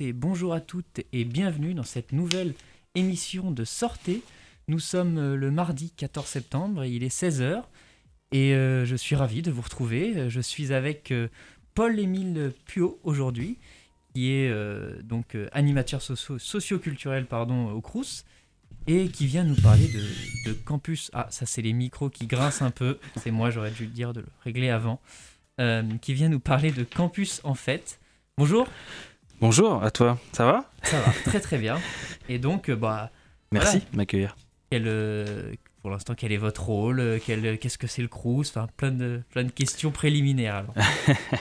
Et bonjour à toutes et bienvenue dans cette nouvelle émission de Sortez. Nous sommes euh, le mardi 14 septembre, il est 16h et euh, je suis ravi de vous retrouver. Je suis avec euh, Paul-Émile Puot aujourd'hui, qui est donc animateur socio- socioculturel pardon, au Crous et qui vient nous parler de campus. Ah, ça c'est les micros qui grincent un peu, c'est moi, j'aurais dû le dire de le régler avant. qui vient nous parler de campus en fait. Bonjour. Bonjour à toi, ça va? Ça va, très très bien. Et donc, euh, bah, Merci Voilà. de m'accueillir. quel, euh, pour l'instant, quel est votre rôle? Euh, quel- Qu'est-ce que c'est le Crous? Enfin, plein de, plein de questions préliminaires. alors.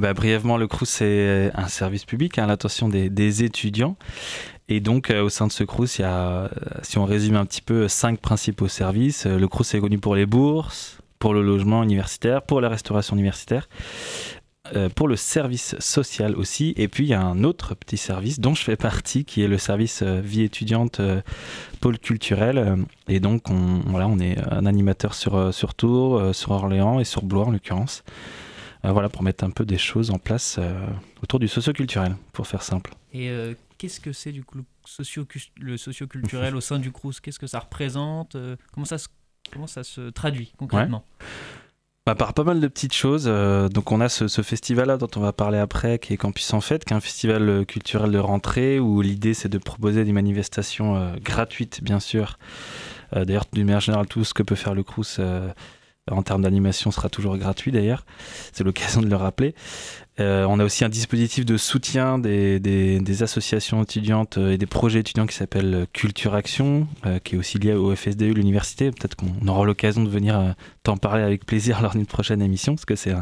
Bah, brièvement, le CRUS, c'est un service public à l'attention des, des étudiants. Et donc, euh, au sein de ce CRUS, il y a, euh, si on résume un petit peu, cinq principaux services. Euh, Le CRUS est connu pour les bourses, pour le logement universitaire, pour la restauration universitaire, euh, pour le service social aussi. Et puis, il y a un autre petit service dont je fais partie, qui est le service euh, vie étudiante euh, pôle culturel. Euh, Et donc, on, voilà, on est un animateur sur, euh, sur Tours, euh, sur Orléans et sur Blois en l'occurrence. Euh, voilà, pour mettre un peu des choses en place euh, autour du socioculturel, pour faire simple. Et euh, qu'est-ce que c'est du coup le, socio le socioculturel au sein du Crous? Qu'est-ce que ça représente? Euh, comment, ça se, comment ça se traduit concrètement? Bah, par pas mal de petites choses. euh, donc, on a ce, festival-là dont on va parler après, qui est Campus en Fête, qui est un festival euh, culturel de rentrée où l'idée c'est de proposer des manifestations euh, gratuites, bien sûr. D'ailleurs, d'une manière générale, tout ce que peut faire le Crous en termes d'animation sera toujours gratuit d'ailleurs. C'est l'occasion de le rappeler. Euh, on a aussi un dispositif de soutien des, associations étudiantes euh, et des projets étudiants qui s'appelle euh, Culture Action, qui est aussi lié au FSDU, l'université. Peut-être qu'on aura l'occasion de venir t'en parler avec plaisir lors d'une prochaine émission, parce que c'est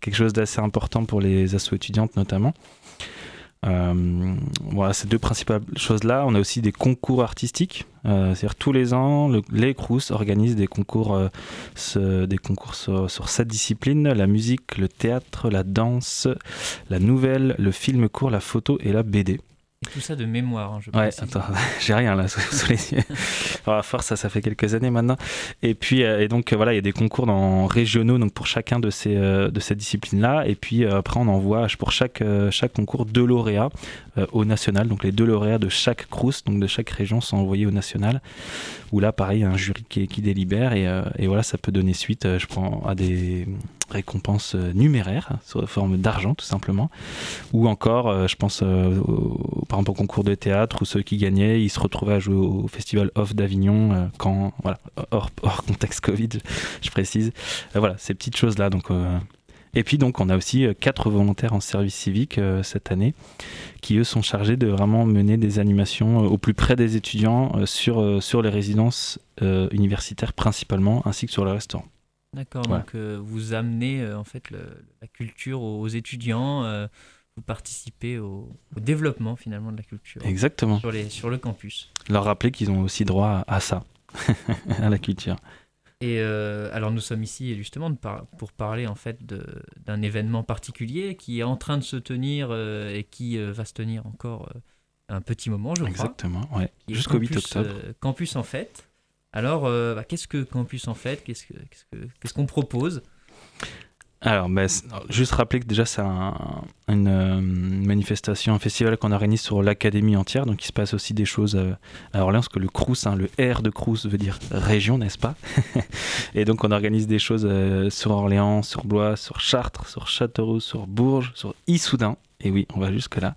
quelque chose d'assez important pour les assos étudiantes notamment. Euh, voilà, ces deux principales choses-là. On a aussi des concours artistiques. Euh, C'est-à-dire tous les ans, le- les Crous organisent des concours, euh, des concours sur, sur sept disciplines la musique, le théâtre, la danse, la nouvelle, le film court, la photo et la BD. Et tout ça de mémoire, hein, je Ouais, attends, j'ai rien là sous, sous les yeux. Alors, à force, ça, ça fait quelques années maintenant. Et puis, euh, et donc euh, voilà, il y a des concours dans, régionaux donc pour chacun de ces, euh, de ces disciplines-là. Et puis après, on envoie pour chaque, chaque concours deux lauréats au national. Donc les deux lauréats de chaque crous, donc de chaque région, sont envoyés au national. Où là, pareil, il y a un jury qui, qui délibère. Et, et voilà, ça peut donner suite, je prends, à des récompenses euh, numéraires, sous forme d'argent tout simplement. Ou encore euh, je pense euh, par exemple au concours de théâtre où ceux qui gagnaient ils se retrouvaient à jouer au festival off d'Avignon quand voilà hors, contexte Covid je précise. Voilà ces petites choses là donc et puis donc on a aussi quatre volontaires en service civique cette année qui eux sont chargés de vraiment mener des animations au plus près des étudiants sur, sur les résidences universitaires principalement ainsi que sur le restaurant. D'accord, Voilà. donc euh, vous amenez euh, en fait le- la culture aux, aux étudiants, euh, vous participez au, au développement finalement de la culture Exactement. sur, les, sur le campus. Leur rappeler qu'ils ont aussi droit à, à ça, à la culture. Et alors nous sommes ici justement pour parler en fait d'un événement particulier qui est en train de se tenir et qui va se tenir encore un petit moment, je crois. Exactement, ouais. Jusqu'au 8 Campus, octobre. Campus en fête. Alors, euh, bah, qu'est-ce que Campus en fête Qu'est-ce que- qu'est-ce que- qu'est-ce qu'on propose? Alors, bah, alors, juste rappeler que déjà, c'est un- une euh, manifestation, un festival qu'on organise sur l'académie entière. Donc, il se passe aussi des choses euh, à Orléans, parce que le Crous, hein, le R de Crous veut dire région, n'est-ce pas? Et donc, on organise des choses sur Orléans, sur Blois, sur Chartres, sur Châteauroux, sur Bourges, sur Issoudun. Et oui, on va jusque-là.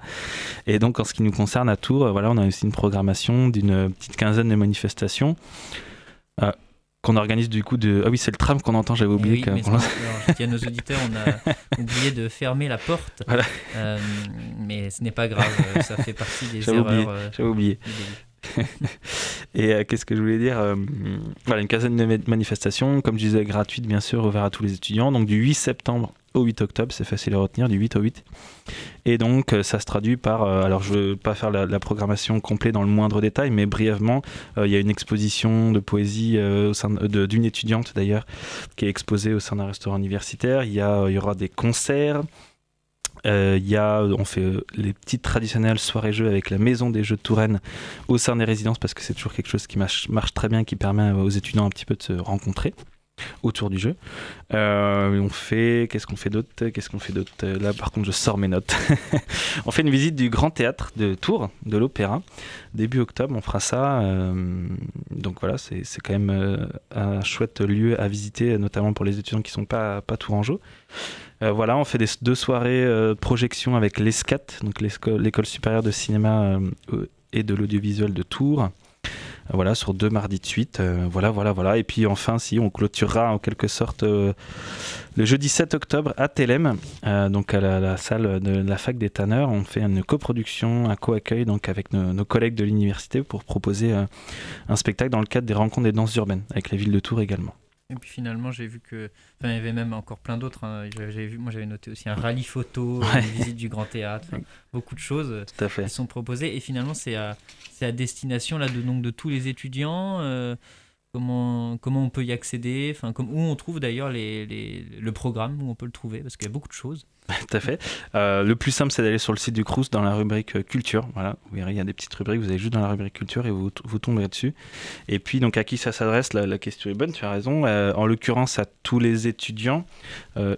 Et donc, en ce qui nous concerne à Tours, voilà, on a aussi une programmation d'une petite quinzaine de manifestations. Euh, qu'on organise du coup de... Ah oui, c'est le tram qu'on entend, j'avais Eh oublié. oui, que- mais alors, je dis à nos auditeurs, on a oublié de fermer la porte. Voilà. Euh, mais ce n'est pas grave, euh, ça fait partie des erreurs. oublié. euh, J'avais oublié. début. Et euh, qu'est-ce que je voulais dire euh, Voilà, une quinzaine de ma- manifestations, comme je disais, gratuites bien sûr, ouvertes à tous les étudiants. Donc du 8 septembre au 8 octobre, c'est facile à retenir, du 8 au 8. Et donc euh, ça se traduit par, euh, alors je ne veux pas faire la, programmation complète dans le moindre détail, mais brièvement, euh, il y a une exposition de poésie d'une étudiante d'ailleurs, qui est exposée au sein d'un restaurant universitaire. Il y, a, y aura des concerts. Il y a, on fait les petites traditionnelles soirées-jeux avec la maison des jeux de Touraine au sein des résidences parce que c'est toujours quelque chose qui marche, marche très bien, qui permet aux étudiants un petit peu de se rencontrer. Autour du jeu. Euh, on fait, qu'est-ce qu'on fait d'autre Qu'est-ce qu'on fait d'autre? Là, par contre, je sors mes notes. on fait une visite du Grand Théâtre de Tours, de l'Opéra, début octobre. On fera ça. Euh, donc voilà, c'est quand même euh, un chouette lieu à visiter, notamment pour les étudiants qui sont pas pas tourangeaux. voilà, on fait des, deux soirées projection avec l'ESCAT, donc l'école supérieure de cinéma et de l'audiovisuel de Tours voilà, sur deux mardis de suite. Euh, voilà, voilà, voilà. Et puis enfin, si on clôturera en quelque sorte euh, le jeudi 7 octobre à Telem, euh, donc à la, salle de la fac des Tanneurs, on fait une coproduction, un co-accueil donc avec nos, collègues de l'université pour proposer un spectacle dans le cadre des rencontres des danses urbaines avec la ville de Tours également. Et puis finalement, j'ai vu que. Enfin, il y avait même encore plein d'autres. Hein. vu, moi, j'avais noté aussi un rallye photo, une visite du Grand Théâtre, beaucoup de choses qui sont proposées. Et finalement, c'est à, à destination là, de, donc, de tous les étudiants. Euh, comment, comment on peut y accéder, enfin, comme, où on trouve d'ailleurs les, les, le programme, où on peut le trouver, parce qu'il y a beaucoup de choses. Tout à fait. Euh, le plus simple, c'est d'aller sur le site du Crous dans la rubrique euh, culture. Voilà, vous verrez, il y a des petites rubriques, vous allez juste dans la rubrique culture et vous, vous tomberez dessus. Et puis, donc, à qui ça s'adresse la, question est bonne, tu as raison. Euh, en l'occurrence, à tous les étudiants,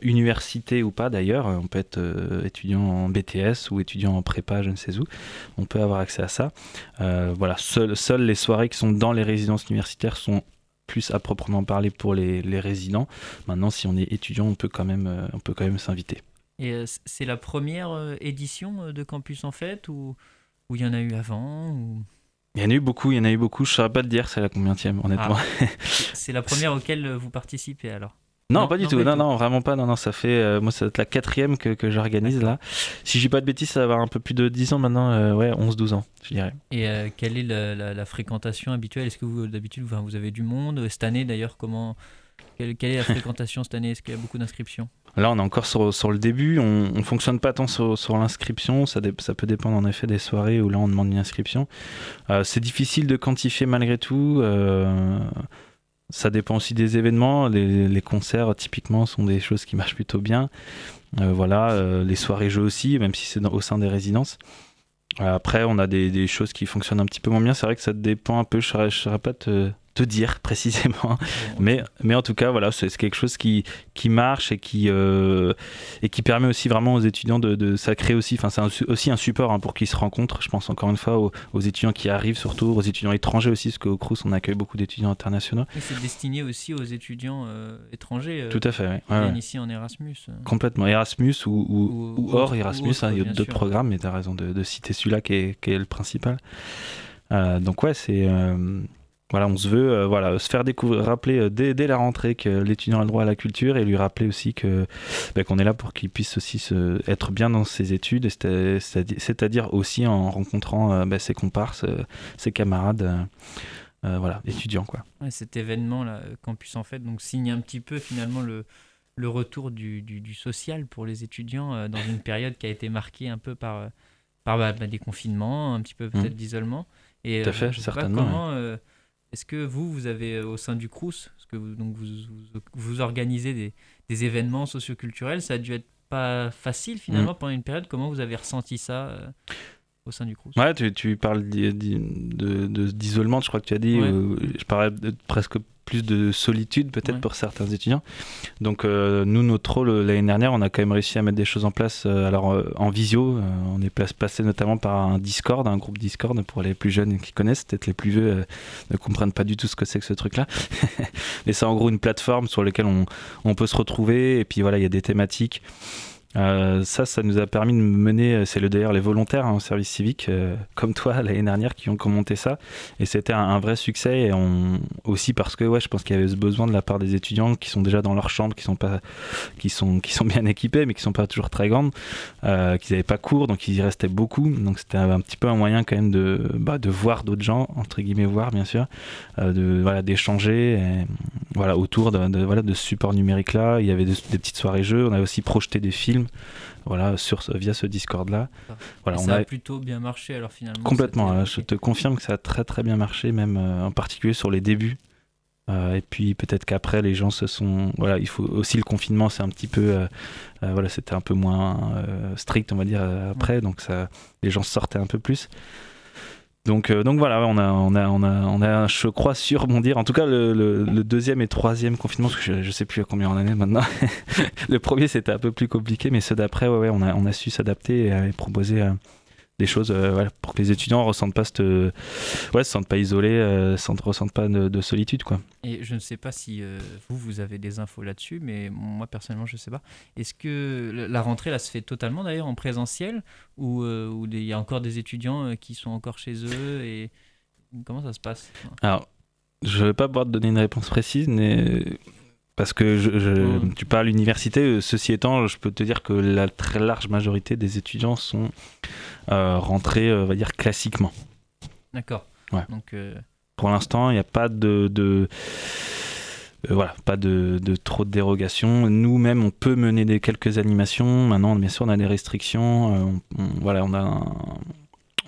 université ou pas d'ailleurs. On peut être étudiant en BTS ou étudiant en prépa, je ne sais où. On peut avoir accès à ça. voilà, seules les soirées qui sont dans les résidences universitaires sont plus à proprement parler pour les, les résidents. Maintenant, si on est étudiant, on peut quand même, on peut quand même s'inviter. Et euh, c'est la première euh, édition euh, de Campus en fait ou il y en a eu avant ou... Il y en a eu beaucoup, il y en a eu beaucoup. Je ne saurais pas te dire c'est la combienième, honnêtement. Ah. c'est la première auquel vous participez alors? Non, pas du tout. Non, non, vraiment pas. Non, non, ça fait. moi, c'est la quatrième que, que j'organise là. Si je dis pas de bêtises, ça va avoir un peu plus de 10 ans maintenant. ouais, 11-12 ans, je dirais. Et quelle est la, la, fréquentation habituelle? Est-ce que vous, d'habitude, vous, vous avez du monde? Cette année, d'ailleurs, comment. Quelle, quelle est la fréquentation cette année? Est-ce qu'il y a beaucoup d'inscriptions? Là, on est encore sur, le début. On ne fonctionne pas tant sur, l'inscription. Ça, peut dépendre en effet des soirées où là, on demande une inscription. Euh, c'est difficile de quantifier malgré tout. Euh, ça dépend aussi des événements. Les, concerts, typiquement, sont des choses qui marchent plutôt bien. Euh, voilà, les soirées jeux aussi, même si c'est au sein des résidences. Après, on a des, des, choses qui fonctionnent un petit peu moins bien. C'est vrai que ça dépend un peu. Je ne saurais pas te te dire précisément. mais, mais en tout cas, voilà, c'est quelque chose qui, qui marche et qui, euh, et qui permet aussi vraiment aux étudiants de, de ça crée aussi, enfin, c'est aussi un support hein, pour qu'ils se rencontrent. Je pense encore une fois aux, étudiants qui arrivent, surtout aux étudiants étrangers aussi, parce qu'au Crous, on accueille beaucoup d'étudiants internationaux. Et c'est destiné aussi aux étudiants euh, étrangers. Euh, tout à fait, oui. ici en Erasmus. Complètement, Erasmus ou, ou, hors Erasmus, hein, il y a d'autres programmes, mais tu as raison de, de citer celui-là qui est, qui est, le principal. donc ouais, c'est voilà, on se veut euh, voilà, se faire découvrir, rappeler euh, dès, dès, la rentrée que l'étudiant a le droit à la culture et lui rappeler aussi que ben, qu'on est là pour qu'il puisse aussi se, être bien dans ses études, c'est-à-dire aussi en rencontrant euh, ben, ses comparses, ses camarades. voilà, étudiants quoi. cet événement là, Campus en fait, donc signe un petit peu finalement le, le retour du, du, social pour les étudiants dans une période qui a été marquée un peu par, par bah, bah, des confinements, un petit peu peut-être mmh. d'isolement. Et Tout à fait, certainement. comment, est-ce que vous, vous avez euh, au sein du Crous, parce que vous, donc vous, vous, organisez des, des, événements socioculturels, ça a dû être pas facile finalement mm. pendant une période. Comment vous avez ressenti ça euh, au sein du Crous? Ouais, tu, tu parles d'isolement, je crois que tu as dit. Euh, je parlais de presque plus de solitude peut-être pour certains étudiants. Donc euh, nous, notre rôle l'année dernière, on a quand même réussi à mettre des choses en place. Euh, alors euh, en visio, on est passé notamment par un Discord, un groupe Discord pour les plus jeunes qui connaissent, peut-être les plus vieux ne comprennent pas du tout ce que c'est que ce truc-là. Mais c'est en gros une plateforme sur laquelle on, on peut se retrouver et puis voilà, il y a des thématiques. Euh, ça, ça nous a permis de mener, euh, c'est le d'ailleurs les volontaires en service civique, euh, comme toi l'année dernière, qui ont commenté ça. Et c'était un, vrai succès. Aussi parce que ouais, je pense qu'il y avait ce besoin de la part des étudiants qui sont déjà dans leur chambre, qui sont, pas, qui sont, qui sont bien équipés, mais qui sont pas toujours très grandes, euh, qu'ils n'avaient pas cours, donc ils y restaient beaucoup. Donc c'était un, petit peu un moyen quand même de, bah, de voir d'autres gens, entre guillemets, voir bien sûr, de, d'échanger voilà, autour de, voilà, de ce support numérique là. Il y avait des, des petites soirées jeux, on avait aussi projeté des films voilà, sur, via ce Discord-là. Voilà, ça a... plutôt bien marché alors finalement. Complètement, je te confirme que ça a très très bien marché, même euh, en particulier sur les débuts. Euh, et puis peut-être qu'après les gens se sont voilà il faut aussi le confinement c'est un petit peu euh, voilà c'était un peu moins strict on va dire après donc ça les gens sortaient un peu plus Donc, euh, donc voilà, on a, on, a, on, a, on a, je crois, su rebondir. En tout cas, le, deuxième et troisième confinement, parce que je, ne sais plus à combien en année maintenant. le premier, c'était un peu plus compliqué, mais ceux d'après, ouais, on, a, on su s'adapter et, et proposer des choses euh, voilà, pour que les étudiants ne ressentent pas cette, ouais, se sentent pas isolés, euh, ne ressentent pas de, solitude. Quoi. Et je ne sais pas si euh, vous, vous avez des infos là-dessus, mais moi personnellement, je ne sais pas. Est-ce que la rentrée là se fait totalement d'ailleurs en présentiel ou il y a encore des étudiants qui sont encore chez eux et comment ça se passe? Alors, je ne vais pas pouvoir te donner une réponse précise, mais parce que je, mmh. tu parles université, ceci étant, je peux te dire que la très large majorité des étudiants sont euh, rentrés, euh, on va dire, classiquement. D'accord. Ouais. Donc, euh, Pour l'instant, il n'y a pas de, de voilà, pas de, de, trop de dérogations. Nous-mêmes, on peut mener des quelques animations. Maintenant, bien sûr, on a des restrictions. On, voilà, on a un,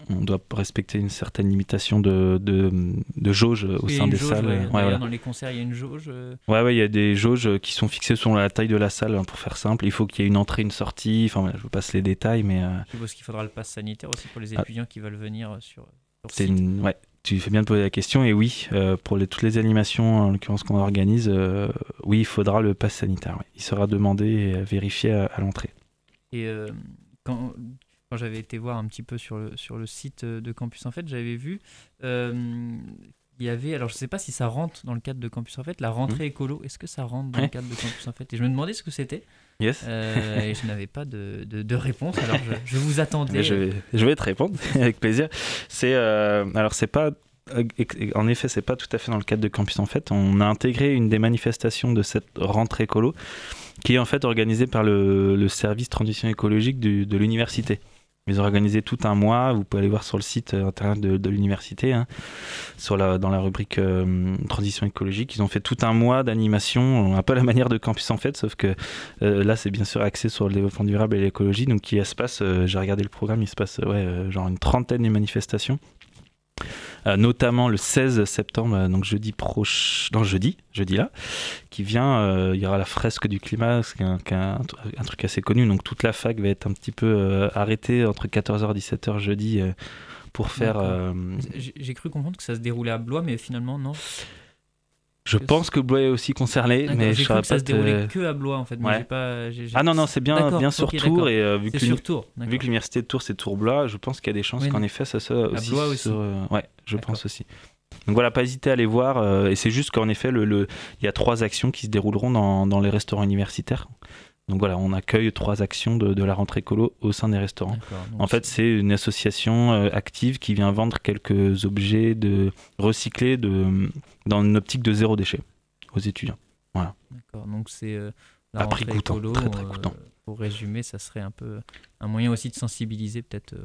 on doit respecter une certaine limitation de, de, jauge au sein des salles. Dans les concerts, il y a une jauge euh. Ouais, ouais, il y a des jauges qui sont fixées selon la taille de la salle, pour faire simple. Il faut qu'il y ait une entrée, une sortie. Enfin, je vous passe les détails, mais. Euh, je suppose qu'il faudra le pass sanitaire aussi pour les ah. étudiants qui veulent venir sur. C'est une... ouais, tu fais bien de poser la question. Et oui, euh, pour les, toutes les animations, en l'occurrence qu'on organise, oui, il faudra le pass sanitaire. Il sera demandé et vérifié à, à l'entrée. Et quand, quand j'avais été voir un petit peu sur le, sur le site euh, de Campus en fait, j'avais vu, euh, il y avait, alors je sais pas si ça rentre dans le cadre de Campus en fait, la rentrée mmh. écolo, est-ce que ça rentre dans le cadre de Campus en fait Et je me demandais ce que c'était. Yes. Euh, et je n'avais pas de, de, réponse, alors je, vous attendais. Je vais, je vais te répondre avec plaisir. C'est, alors c'est pas en effet, c'est pas tout à fait dans le cadre de Campus en fait. On a intégré une des manifestations de cette rentrée écolo, qui est en fait organisée par le, le service transition écologique de l'université. Ils ont organisé tout un mois. Vous pouvez aller voir sur le site euh, internet de, l'université, hein, dans la rubrique euh, transition écologique. Ils ont fait tout un mois d'animation, un peu à la manière de Campus en fait, sauf que euh, là, c'est bien sûr axé sur le développement durable et l'écologie. Donc, il se passe, j'ai regardé le programme, il se passe genre une trentaine de manifestations. Euh, notamment le 16 septembre, euh, donc jeudi proche non jeudi, jeudi là, qui vient, euh, il y aura la fresque du climat, c'est un, un, truc assez connu, donc toute la fac va être un petit peu arrêtée entre 14h et 17h jeudi pour faire... J'ai cru comprendre que ça se déroulait à Blois, mais finalement non? Je pense que Blois est aussi concerné, mais je que ça se déroulait que à Blois en fait. pas, Ah non non, c'est bien bien sur Tours et vu, que vu que l'université de Tours c'est Tours Blois, je pense qu'il y a des chances qu'en effet ça soit aussi. À Blois aussi. ouais, je pense aussi. Donc voilà, pas hésiter à aller voir. Euh, et c'est juste qu'en effet, le, le, il y a trois actions qui se dérouleront dans, dans les restaurants universitaires. Donc voilà, on accueille trois actions de, de la rentrée écolo au sein des restaurants. En fait, c'est une association euh, active qui vient vendre quelques objets de recyclés de, dans une optique de zéro déchet aux étudiants. Voilà. D'accord, donc c'est euh, la rentrée écolo. Très, très pour résumer, ça serait un peu un moyen aussi de sensibiliser peut-être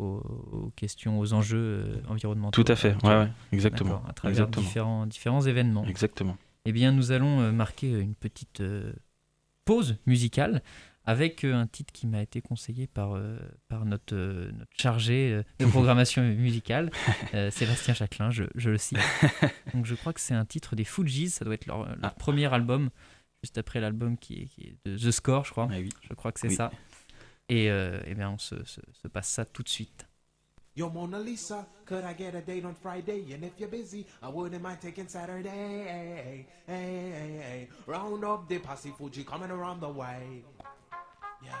aux, questions, aux enjeux euh, environnementaux. Tout à fait, ouais, exactement. À travers Différents, différents événements. Exactement. Eh bien, nous allons euh, marquer une petite euh, pause musicale avec un titre qui m'a été conseillé par, par notre, notre chargé de programmation musicale, Sébastien Châtelain, je, je, le cite. Donc je crois que c'est un titre des Fujis, ça doit être leur, ah. premier album, juste après l'album qui est, qui est, de The Score, je crois. Ah oui. Je crois que c'est ça. Et euh, eh bien, on se, se, se passe ça tout de suite. Yo, Mona Lisa, could I get a date on Friday? And if you're busy, I wouldn't mind taking Saturday. Hey, hey, hey, Round up the posse Fuji coming around the way. Yeah,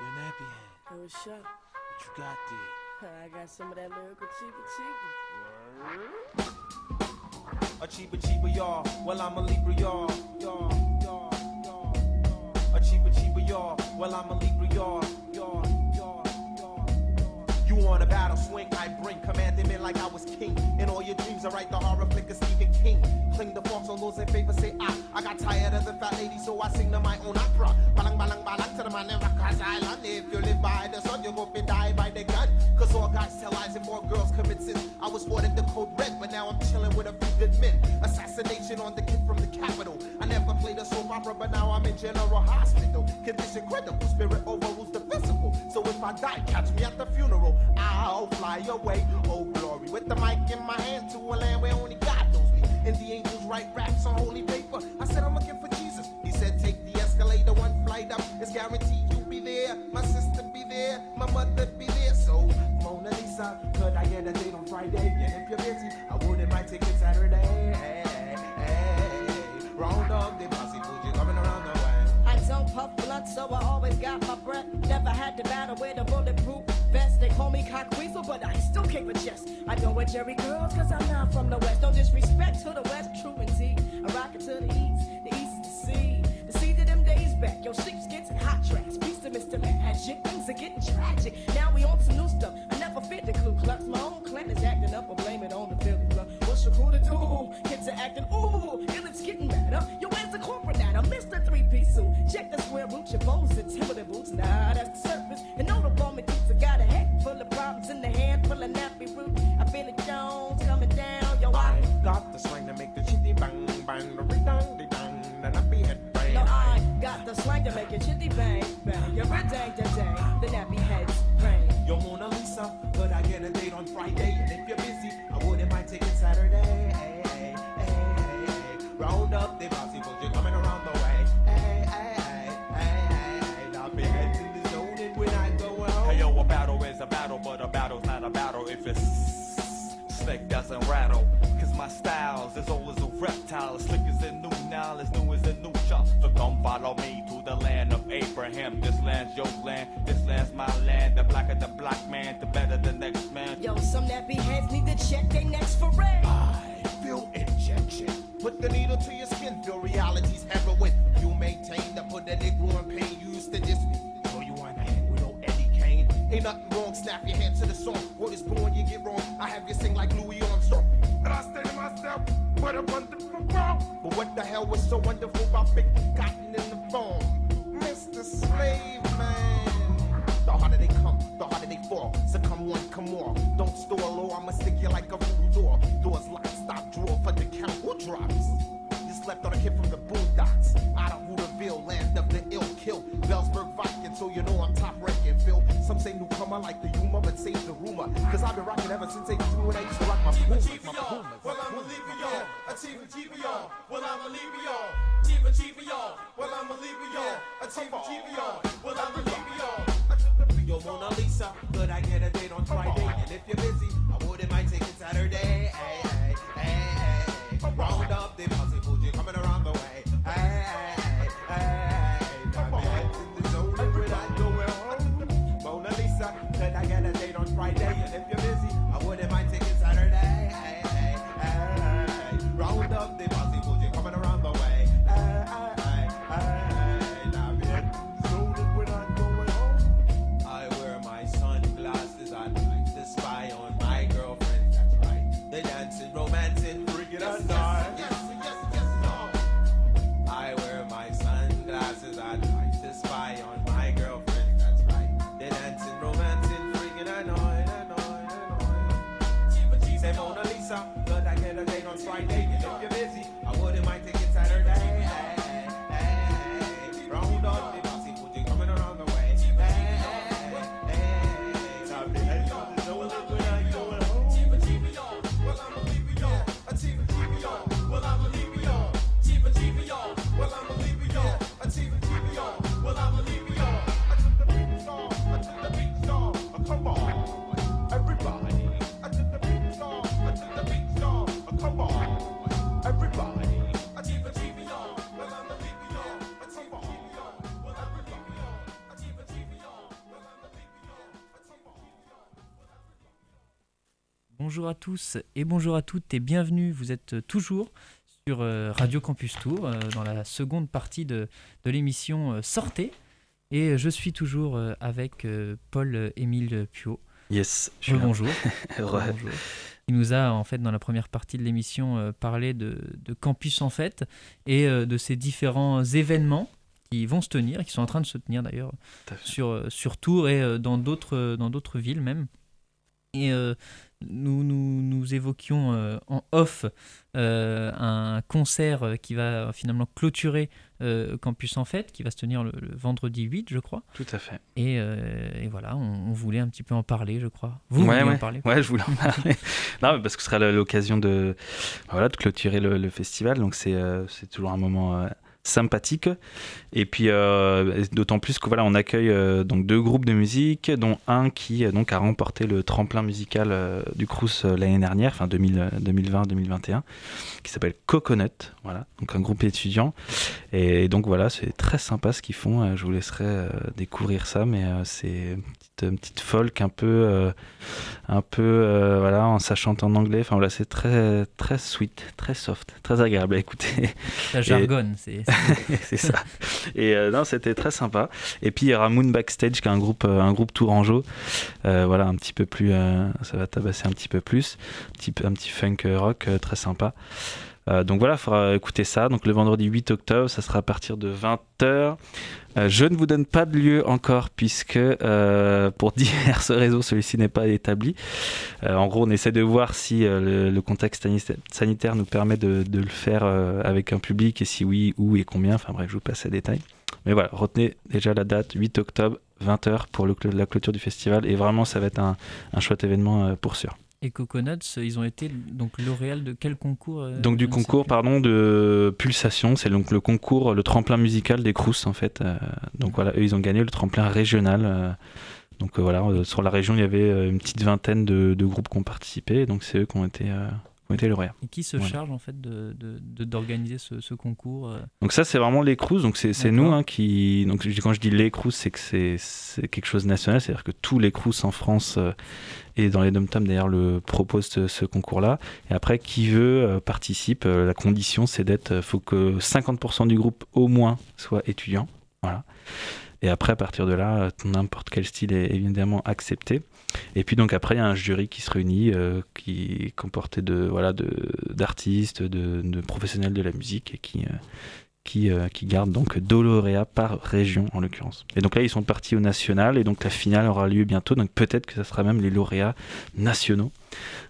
you're nappy head. Oh, what's up? What you got there? I got some of that lyrical cheaper cheaper. A cheaper cheaper, y'all. Well, I'm a Libra, y'all. Y'all, y'all, y'all. A cheaper cheaper, y'all. Well, I'm a Libra, y'all. You want a battle swing, I bring commanding me like I was king. In all your dreams, I write the horror flick of Stephen King. Cling the false on those in favor, say ah. I got tired of the fat lady, so I sing to my own opera. Balang balang balang to the man in Rikers Island. If you live by the sun, you go be die by the gun. Cause all guys tell lies and more girls commit sins. I was ordered the code red, but now I'm chilling with a few good men. Assassination on the kid from the capital. I never played a soap opera, but now I'm in general hospital. Condition critical, spirit overrules the if I die, catch me at the funeral. I'll fly away. Oh, glory. With the mic in my hand to a land where only God knows me. And the angels write raps on holy paper. I said, I'm looking for Jesus. He said, take the escalator one flight up. It's guaranteed you'll be there. My sister be there. My mother be there. So, Mona Lisa, could I get a date on Friday? And if you're busy, I would invite ticket Saturday. Puff blunt, so I always got my breath. Never had to battle with a bulletproof vest. They call me cock weasel, but I still kick a chest. I don't wear Jerry girls, cause I'm not from the west. No disrespect to the west, true indeed. I rock it to the east, the east to sea. The sea to them days back, yo, sheepskins and hot tracks. Peace to Mr. Magic, things are getting tragic. Now we on some new temple the boots. Nah, that's slick doesn't rattle. Cause my style's as old as a reptile, as slick as a new now, as new as a new chop. So come follow me to the land of Abraham. This land's your land, this land's my land. The blacker the black man, the better the next man. Yo, some nappy heads need to check their necks for red. I feel injection. Put the needle to your skin, feel reality's Ain't nothing wrong, snap your hand to the song. What is born, you get wrong. I have you sing like Louis Armstrong. And I say to myself, what a wonderful world. But what the hell was so wonderful about big cotton in the phone? Mr. Slave Man. The harder they come, the harder they fall. So come one, come more. Don't store low, I'ma stick you like a voodoo door. Doors locked, stop, drawer for the count. Who drops? Slept on a kid from the boondocks. Out of Hooterville, land of the ill kill. Bellsburg Viking, so you know I'm top ranking. Phil, some say newcomer like the humor, but save the rumor. Cause I've been rocking ever since 82 when I used to rock my Pumas. Well, I'ma leave y'all. A chief of chief of y'all. Well, I'ma leave y'all. Chief of y'all. Well, I'ma leave y'all. A chief of chief of y'all. Well, I'ma leave y'all. Yo, Mona Lisa, could I get a date on Friday? And if you're busy, I wouldn't mind taking Saturday. Hey, hey, hey, hey. Round up the Bonjour à tous et bonjour à toutes et bienvenue. Vous êtes toujours sur euh, Radio Campus Tour euh, dans la seconde partie de, de l'émission euh, Sortez. Et je suis toujours avec Paul-Émile Puot. Yes, je suis. Bonjour. Bonjour. Il nous a en fait dans la première partie de l'émission parlé de, de Campus en fait et de ces différents événements qui vont se tenir, qui sont en train de se tenir d'ailleurs sur, sur Tours et dans d'autres dans d'autres villes même. Et euh, nous, nous, nous évoquions euh, en off euh, un concert qui va finalement clôturer euh, Campus en Fête, qui va se tenir le, le vendredi 8, je crois. Tout à fait. Et, et voilà, on, on voulait un petit peu en parler, je crois. Vous ouais, vouliez ouais. en parler Ouais, je voulais en parler. non, mais parce que ce sera l'occasion de, voilà, de clôturer le, le festival. Donc, c'est toujours un moment sympathique. Et puis, euh, d'autant plus que voilà, on accueille euh, donc deux groupes de musique, dont un qui euh, donc a remporté le tremplin musical euh, du Crous l'année dernière, enfin 2020-2021, qui s'appelle Coconut. Voilà, donc un groupe étudiant. Et, donc voilà, c'est très sympa ce qu'ils font. Je vous laisserai découvrir ça, mais c'est une petite, une petite folk un peu, un peu, voilà, en sachant en anglais. Enfin voilà, c'est très, très sweet, très soft, très agréable à écouter. Ça jargonne, c'est c'est- ça. Et euh, non, c'était très sympa. Et puis il y aura Moon Backstage, qui est un groupe, euh, un groupe tourangeau. Euh, voilà, un petit peu plus, ça va tabasser un petit peu plus, un petit, funk rock très sympa. Euh, donc voilà, il faudra écouter ça. Donc le vendredi 8 octobre, ça sera à partir de 20h. je ne vous donne pas de lieu encore puisque euh, pour diverses raisons celui-ci n'est pas établi. Euh, en gros, on essaie de voir si euh, le, contexte sanita- sanitaire nous permet de, le faire euh, avec un public et si oui, où et combien. Enfin bref, je vous passe les détails. Mais voilà, retenez déjà la date 8 octobre, 20h pour la clôture du festival. Et vraiment, ça va être un, un chouette événement euh, pour sûr. Et Coconuts, ils ont été donc lauréats de quel concours euh, Donc du concours, pardon, de Pulsation, c'est donc le concours, le tremplin musical des Crous en fait. Euh, donc voilà, eux ils ont gagné le tremplin régional. euh, donc voilà, sur la région il y avait une petite vingtaine de, de groupes qui ont participé, donc c'est eux qui ont été, ont été lauréats. Et qui se Voilà. charge en fait de de- de- d'organiser ce, ce concours Donc ça c'est vraiment les Crous, donc c'est nous hein, qui... Donc quand je dis les Crous, c'est que c'est quelque chose de national, c'est-à-dire que tous les Crous en France et dans les dom d'ailleurs le proposent ce, concours-là. Et après, qui veut euh, participe. Euh, la condition c'est d'être, euh, faut que 50% du groupe au moins soit étudiant. Voilà. Et après, à partir de là, n'importe quel style est évidemment accepté. Et puis donc après, il y a un jury qui se réunit, qui est comporté de voilà de d'artistes, de, professionnels de la musique et qui qui, euh, qui garde donc deux lauréats par région en l'occurrence. Et donc là, ils sont partis au national et donc la finale aura lieu bientôt. Donc peut-être que ça sera même les lauréats nationaux.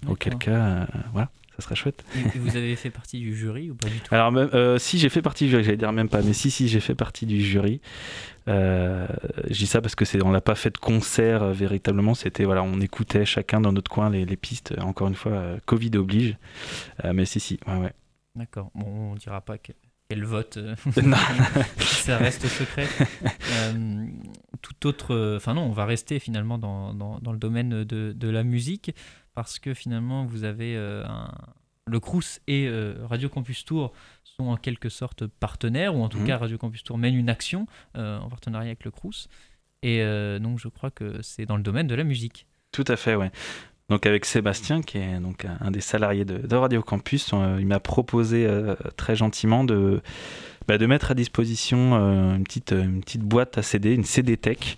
Auquel cas, euh, voilà, ça serait chouette. Et, vous avez fait partie du jury ou pas du tout? Alors, même, euh, si j'ai fait partie du jury, j'allais dire même pas, mais si, si, j'ai fait partie du jury. Euh, je dis ça parce que c'est, on l'a pas fait de concert euh, véritablement. C'était voilà, on écoutait chacun dans notre coin les, les pistes. Encore une fois, euh, Covid oblige. Mais si, si, ouais, ouais. D'accord. Bon, on dira pas que- quel vote. euh, ça reste secret. Euh, tout autre. Enfin, non, on va rester finalement dans, dans, dans le domaine de, de la musique parce que finalement, vous avez euh, un. Le Crous et euh, Radio Campus Tour sont en quelque sorte partenaires, ou en tout Mhm. cas Radio Campus Tour mène une action en partenariat avec le Crous. Et donc je crois que c'est dans le domaine de la musique. Tout à fait, ouais. Donc avec Sébastien, qui est donc un, des salariés de, de Radio Campus, on- il m'a proposé euh, très gentiment de, bah, de mettre à disposition euh, une, petite, boîte à CD, une CD Tech,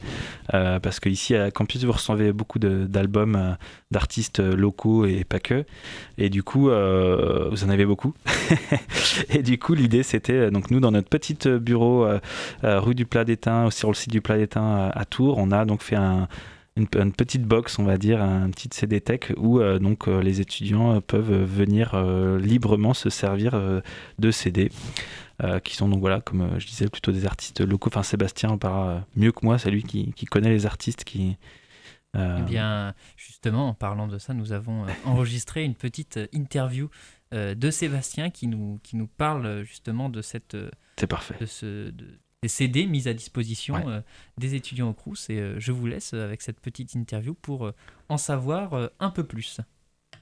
euh, parce qu'ici à Campus, vous recevez beaucoup d'albums euh, d'artistes locaux et pas que, et du coup, euh, vous en avez beaucoup. et du coup, l'idée, c'était, euh, donc nous, dans notre petit euh, bureau euh, euh, rue du Plat d'Étain, sur le site du Plat d'Étain à Tours, on a donc fait un une, une petite box, on va dire, un petit CD Tech où euh, donc euh, les étudiants euh, peuvent venir librement se servir de CD. qui sont donc voilà comme je disais plutôt des artistes locaux enfin Sébastien en parlera mieux que moi c'est lui qui, qui connaît les artistes qui Eh bien, justement, en parlant de ça, nous avons enregistré une petite interview de Sébastien qui nous, qui nous parle justement de, cette, c'est parfait de ce, de- des CD mis à disposition Ouais. euh, des étudiants au Crous. Et euh, je vous laisse euh, avec cette petite interview pour euh, en savoir euh, un peu plus.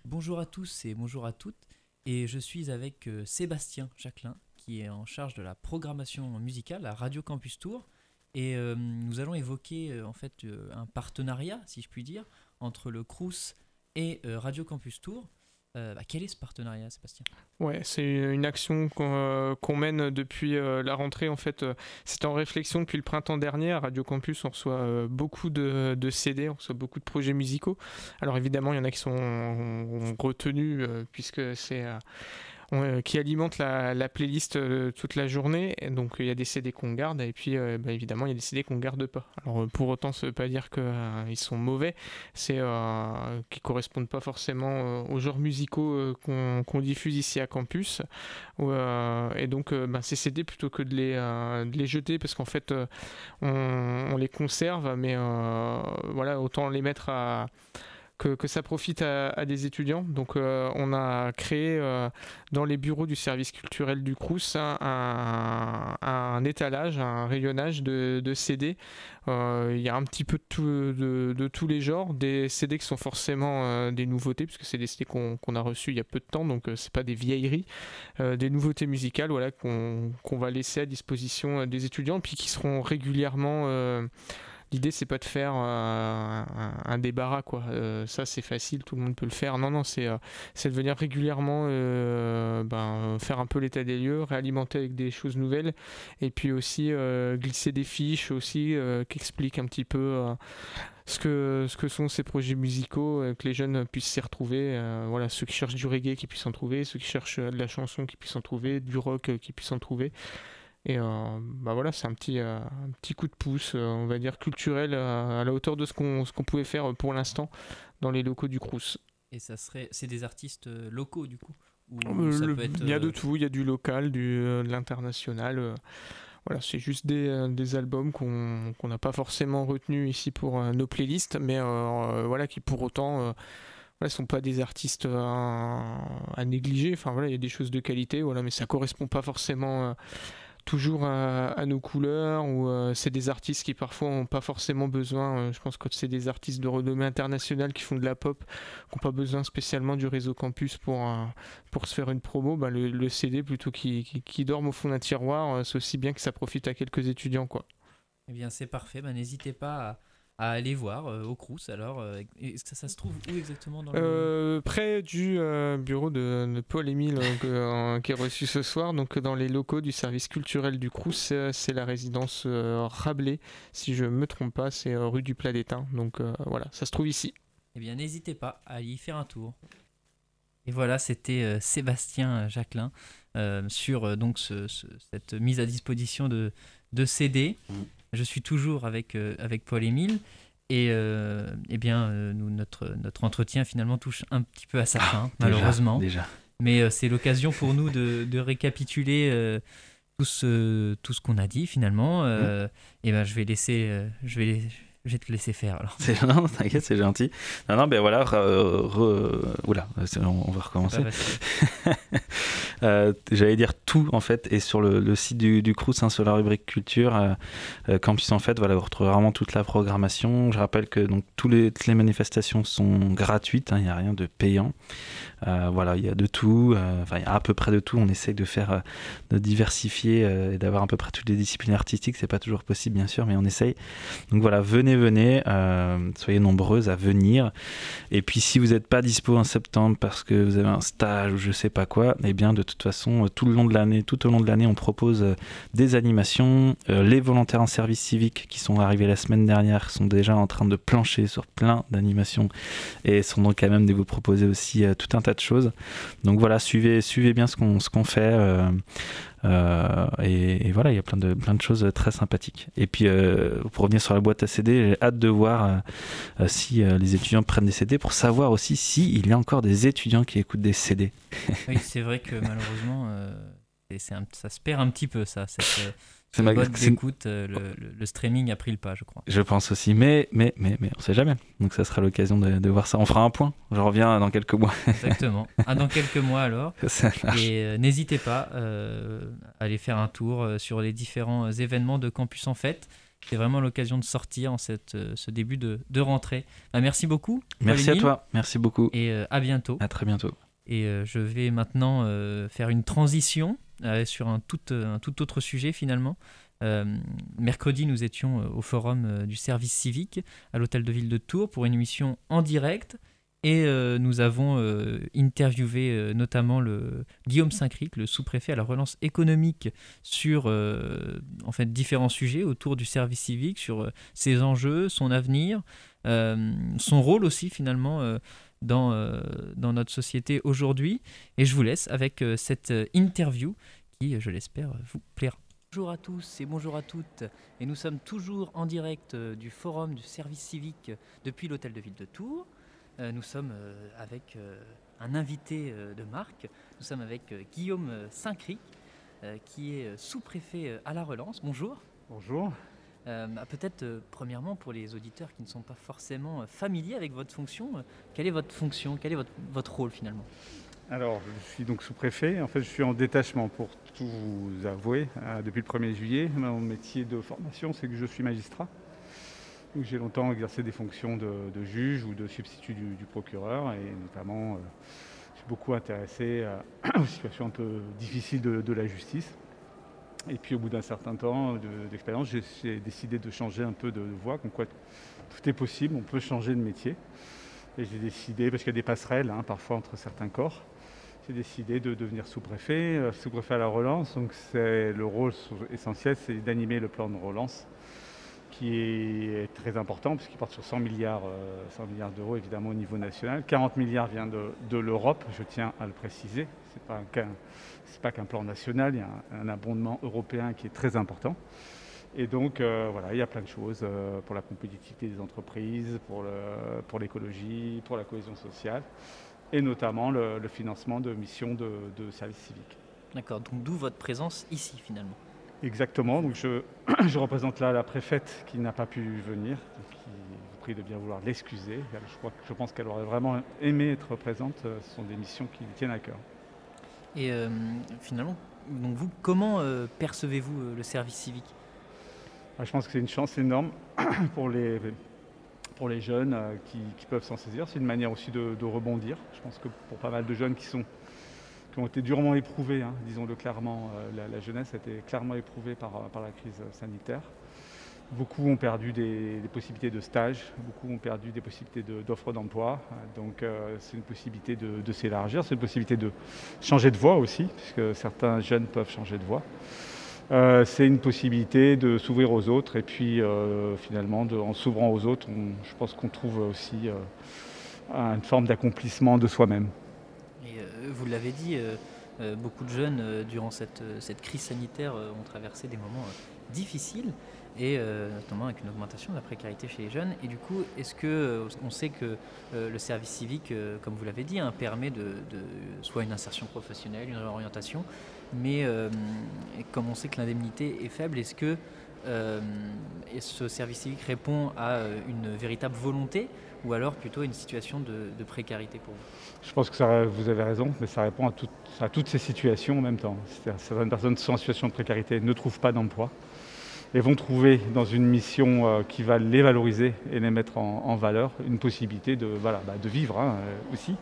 Bonjour à tous et bonjour à toutes. Et je suis avec euh, Sébastien Jacquelin, qui est en charge de la programmation musicale à Radio Campus Tour. Et euh, nous allons évoquer euh, en fait euh, un partenariat, si je puis dire, entre le Crous et euh, Radio Campus Tour. Euh, bah, quel est ce partenariat, Sébastien? Ouais, c'est une action qu'on euh, mène depuis euh, la rentrée. En fait, c'est en réflexion depuis le printemps dernier. À Radio Campus, on reçoit beaucoup de, de CD, on reçoit beaucoup de projets musicaux. Alors évidemment, il y en a qui sont retenus puisque c'est euh, qui alimentent la, la playlist euh, toute la journée. Donc il y a des CD qu'on garde et puis euh, bah, évidemment il y a des CD qu'on garde pas. Alors pour autant, ça veut pas dire qu'ils sont mauvais. C'est euh, qui correspondent pas forcément aux genres musicaux qu'on diffuse ici à campus. Et donc, ben, ces CD, plutôt que de les, jeter, parce qu'en fait, on, on les conserve, mais voilà, autant les mettre à que, que ça profite à, des étudiants. Donc euh, on a créé euh, dans les bureaux du service culturel du Crous un, étalage, un rayonnage de, CD. Euh, Il y a un petit peu de, tous les genres, des CD qui sont forcément des nouveautés, puisque c'est des CD qu'on a reçus il y a peu de temps, donc c'est pas des vieilleries, des nouveautés musicales voilà, qu'on qu'on va laisser à disposition des étudiants, puis qui seront régulièrement... L'idée, c'est pas de faire euh, un, débarras, quoi. Euh, ça, c'est facile, tout le monde peut le faire. Non, non, c'est euh, c'est de venir régulièrement ben, faire un peu l'état des lieux, réalimenter avec des choses nouvelles, et puis aussi glisser des fiches aussi qui expliquent un petit peu ce, que, ce que sont ces projets musicaux, que les jeunes puissent s'y retrouver. voilà, ceux qui cherchent du reggae qui puissent en trouver, ceux qui cherchent de la chanson qui puissent en trouver, du rock qui puissent en trouver. Et euh, bah voilà, c'est un petit, euh, un petit coup de pouce, euh, on va dire culturel, à la hauteur de ce qu'on qu'on pouvait faire pour l'instant dans les locaux du Crous. Et ça serait, c'est des artistes locaux du coup. Il y a de tout, il y a du local, du, de l'international. voilà, c'est juste des, des albums qu'on qu'on n'a pas forcément retenus ici pour nos playlists, mais euh, voilà, qui pour autant euh, voilà, sont pas des artistes à, à négliger. Enfin voilà, il y a des choses de qualité, voilà, mais ça correspond pas forcément. euh, toujours à, à nos couleurs ou euh, c'est des artistes qui parfois n'ont pas forcément besoin euh, je pense que c'est des artistes de renommée internationale qui font de la pop qui n'ont pas besoin spécialement du réseau campus pour euh, se faire une promo, bah, le, CD plutôt qui, qui, au fond d'un tiroir, c'est aussi bien que ça profite à quelques étudiants. Quoi. Eh bien, c'est parfait. Bah, N'hésitez pas à, aller voir euh, au Crous. Alors, euh, et ça, ça se trouve où exactement dans le... Euh, près du bureau de, de Paul-Émile que- qui est reçu ce soir, donc dans les locaux du service culturel du Crous, c'est la résidence Rabelais, si je me trompe pas, c'est rue du Plat d'Étain. Donc voilà, ça se trouve ici. Eh bien, n'hésitez pas à y faire un tour. Et voilà, c'était Sébastien Jacquelin sur donc ce- ce- cette mise à disposition de, de CD. Mm. Je suis toujours avec, euh, avec Paul-Émile. Et euh, eh bien, euh, nous, notre, notre entretien finalement touche un petit peu à sa fin, Déjà, malheureusement. Déjà. Mais c'est l'occasion pour nous de, de récapituler tout ce, tout ce qu'on a dit finalement. Et ben, je vais laisser, je vais, je vais te laisser faire alors. C'est non, t'inquiète, c'est gentil. Non, non, ben voilà. re- re- oula, on, on va recommencer. Euh, J'allais dire tout en fait est sur le, site du, du Crous hein, sur la rubrique culture euh, euh, Campus en fait voilà vous retrouvez vraiment toute la programmation. Je rappelle que donc toutes les manifestations sont gratuites hein, il n'y a rien de payant. Voilà il y a de tout enfin il y a à peu près de tout. On essaye de faire de diversifier et d'avoir à peu près toutes les disciplines artistiques. C'est pas toujours possible bien sûr mais on essaye. Donc voilà venez venez soyez nombreuses à venir. Et puis si vous n'êtes pas dispo en septembre parce que vous avez un stage ou je sais pas quoi, eh bien toute façon euh, tout au long de l'année, on propose euh, des animations. Euh, les volontaires en service civique qui sont arrivés la semaine dernière sont déjà en train de plancher sur plein d'animations et sont donc à même de vous proposer aussi tout un tas de choses. Donc voilà, suivez, bien ce qu'on fait. Euh, et, voilà, il y a plein de, plein de choses très sympathiques. Et puis, euh, pour revenir sur la boîte à CD, j'ai hâte de voir euh, si les étudiants prennent des CD pour savoir aussi s'il y a encore des étudiants qui écoutent des CD. Oui, c'est vrai que malheureusement, ça se perd un petit peu, ça. C'est ma- d'écoute, euh, le, le- le streaming a pris le pas, je crois. Je pense aussi, mais, mais, mais, mais on sait jamais. Donc ça sera l'occasion de, de voir ça. On fera un point. Je reviens dans quelques mois. Exactement. Ah, dans quelques mois alors. Ça. Et euh, n'hésitez pas euh, à aller faire un tour sur les différents événements de Campus en Fête. C'est vraiment l'occasion de sortir en cette, ce début de, de rentrée. Bah, merci beaucoup. Merci à toi. Merci beaucoup. Et euh, à bientôt. À très bientôt. Et je vais maintenant faire une transition sur un tout, euh, un tout autre sujet finalement. Euh, mercredi, nous étions euh, au forum euh, du service civique à l'hôtel de ville de Tours pour une émission en direct. Et euh, nous avons euh, interviewé euh, notamment le Guillaume Saint-Cric, le sous-préfet à la relance économique, sur euh, en différents sujets autour du service civique, sur euh, ses enjeux, son avenir, euh, son rôle aussi finalement euh, dans, euh, dans notre société aujourd'hui. Et je vous laisse avec euh, cette euh, interview qui, je l'espère, vous plaira. Bonjour à tous et bonjour à toutes. Et nous sommes toujours en direct euh, du forum du service civique depuis l'hôtel de ville de Tours. Euh, Nous sommes euh, avec euh, un invité euh, de marque. Nous sommes avec euh, Guillaume Saint-Cric, euh, qui est sous-préfet euh, à la relance. Bonjour. Bonjour. Euh, bah, Peut-être, euh, premièrement, pour les auditeurs qui ne sont pas forcément euh, familiers avec votre fonction, quelle est votre fonction Quel est votre, rôle finalement? Alors, je suis donc sous-préfet. En fait, je suis en détachement pour tout vous avouer. depuis le 1er juillet, mon métier de formation, c'est que je suis magistrat. J'ai longtemps exercé des fonctions de, juge ou de substitut du, procureur et notamment, je suis beaucoup intéressé aux situations un peu difficiles de la justice. Et puis, au bout d'un certain temps de- d'expérience, j'ai- décidé de changer un peu de, voie, comme quoi tout est possible, on peut changer de métier. Et j'ai décidé, parce qu'il y a des passerelles hein, parfois entre certains corps, j'ai décidé de devenir sous-préfet, euh, sous-préfet à la relance. Donc c'est le rôle essentiel, c'est d'animer le plan de relance, qui est très important puisqu'il porte sur 100 milliards, euh, 100 milliards d'euros évidemment au niveau national. 40 milliards vient de, l'Europe, je tiens à le préciser. Qu'un c'est pas qu'un plan national, il y a un, abondement européen qui est très important. Et donc euh, voilà, il y a plein de choses euh, pour la compétitivité des entreprises, pour l'écologie, pour la cohésion sociale et notamment le, le financement de missions de, de service civique. D'accord, donc d'où votre présence ici finalement? Exactement, donc je, je représente là la préfète qui n'a pas pu venir, qui vous prie de bien vouloir l'excuser. Je, crois, que- je pense qu'elle aurait vraiment aimé être présente, euh, ce sont des missions qui lui tiennent à cœur. Et euh, finalement, donc vous, comment euh, percevez-vous le service civique? Ah, Je pense que c'est une chance énorme pour les, pour les jeunes qui, qui peuvent s'en saisir. C'est une manière aussi de, de rebondir. Je pense que pour pas mal de jeunes qui, sont, ont été durement éprouvés, hein, disons-le clairement, euh, la, jeunesse a été clairement éprouvée par, euh, la crise sanitaire. Beaucoup ont perdu des, possibilités de stage, beaucoup ont perdu des possibilités d'offres d'emploi. Donc euh, c'est une possibilité de, s'élargir, c'est une possibilité de changer de voie aussi, puisque certains jeunes peuvent changer de voie. C'est une possibilité de s'ouvrir aux autres et puis finalement en s'ouvrant aux autres, je pense qu'on trouve aussi une forme d'accomplissement de soi-même. Vous l'avez dit, euh, euh, beaucoup de jeunes, euh, durant cette, crise sanitaire, ont traversé des moments difficiles, et notamment avec une augmentation de la précarité chez les jeunes. Et du coup, est-ce que euh, on sait que le service civique, comme vous l'avez dit, hein, permet de, soit une insertion professionnelle, une réorientation, mais comme on sait que l'indemnité est faible, est-ce que ce service civique répond à une véritable volonté ou alors plutôt une situation de, précarité pour vous? Je pense que vous avez raison, mais ça répond à, toutes- ces situations en même temps. Certaines personnes sont en situation de précarité, ne trouvent pas d'emploi et vont trouver dans une mission euh, qui va les valoriser et les mettre en, valeur une possibilité de, bah, vivre hein, euh, aussi.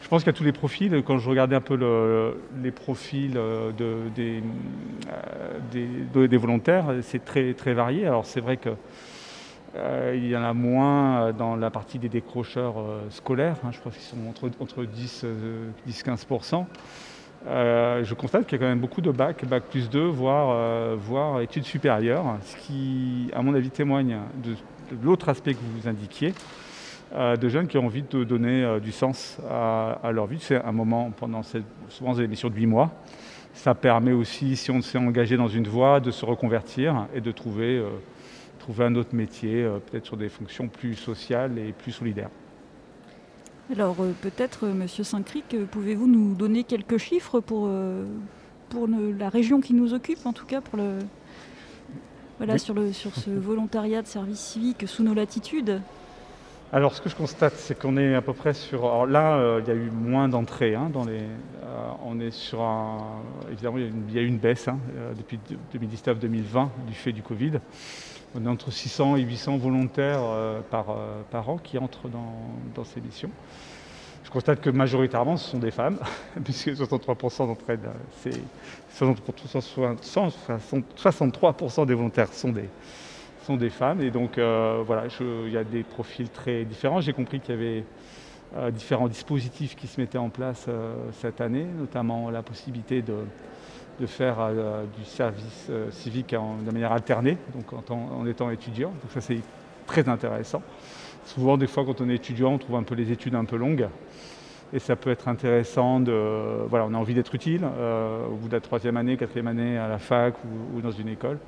Je pense a tous les profils. Quand je regardais un peu le- les profils euh, de- des, des- de- des volontaires, c'est très, très varié. Alors c'est vrai que euh, il y en a moins euh, dans la partie des décrocheurs euh, scolaires. hein. je pense qu'ils sont entre, entre 10 euh, 10-15%. Euh, je constate qu'il y a quand même beaucoup de bac, bac plus 2, voire, voire études supérieures, ce qui, à mon avis, témoigne de, l'autre aspect que vous indiquiez, de jeunes qui ont envie de donner du sens à, leur vie. C'est un moment pendant cette, souvent des émissions de 8 mois. Ça permet aussi, si on s'est engagé dans une voie, de se reconvertir et de trouver, trouver un autre métier, euh, peut-être sur des fonctions plus sociales et plus solidaires. Alors euh, peut-être, euh, Monsieur Saint-Cric, pouvez-vous nous donner quelques chiffres pour, pour le- la région qui nous occupe, en tout cas pour le, voilà, Oui. sur, le, sur ce volontariat de service civique sous nos latitudes? Alors, ce que je constate, c'est qu'on est à peu près sur. Alors là, euh, il y a eu moins d'entrées. hein, dans les, euh, on est sur un. Évidemment, il y a eu une baisse hein, euh, depuis 2019-2020 du fait du Covid. On est entre 600 et 800 volontaires par, an qui entrent dans, ces missions. Je constate que majoritairement, ce sont des femmes, puisque 63% d'entre elles, c'est 63% 63% des volontaires sont des, sont des femmes. Et donc, euh, voilà, il y a des profils très différents. J'ai compris qu'il y avait euh, différents dispositifs qui se mettaient en place euh, cette année, notamment la possibilité de, faire du service civique en- de manière alternée, donc en, tant- en étant étudiant. Donc ça, c'est très intéressant. Souvent, des fois, quand on est étudiant, on trouve un peu les études un peu longues. Et ça peut être intéressant de. Voilà, on a envie d'être utile au bout de la troisième année, quatrième année à la fac ou dans une école.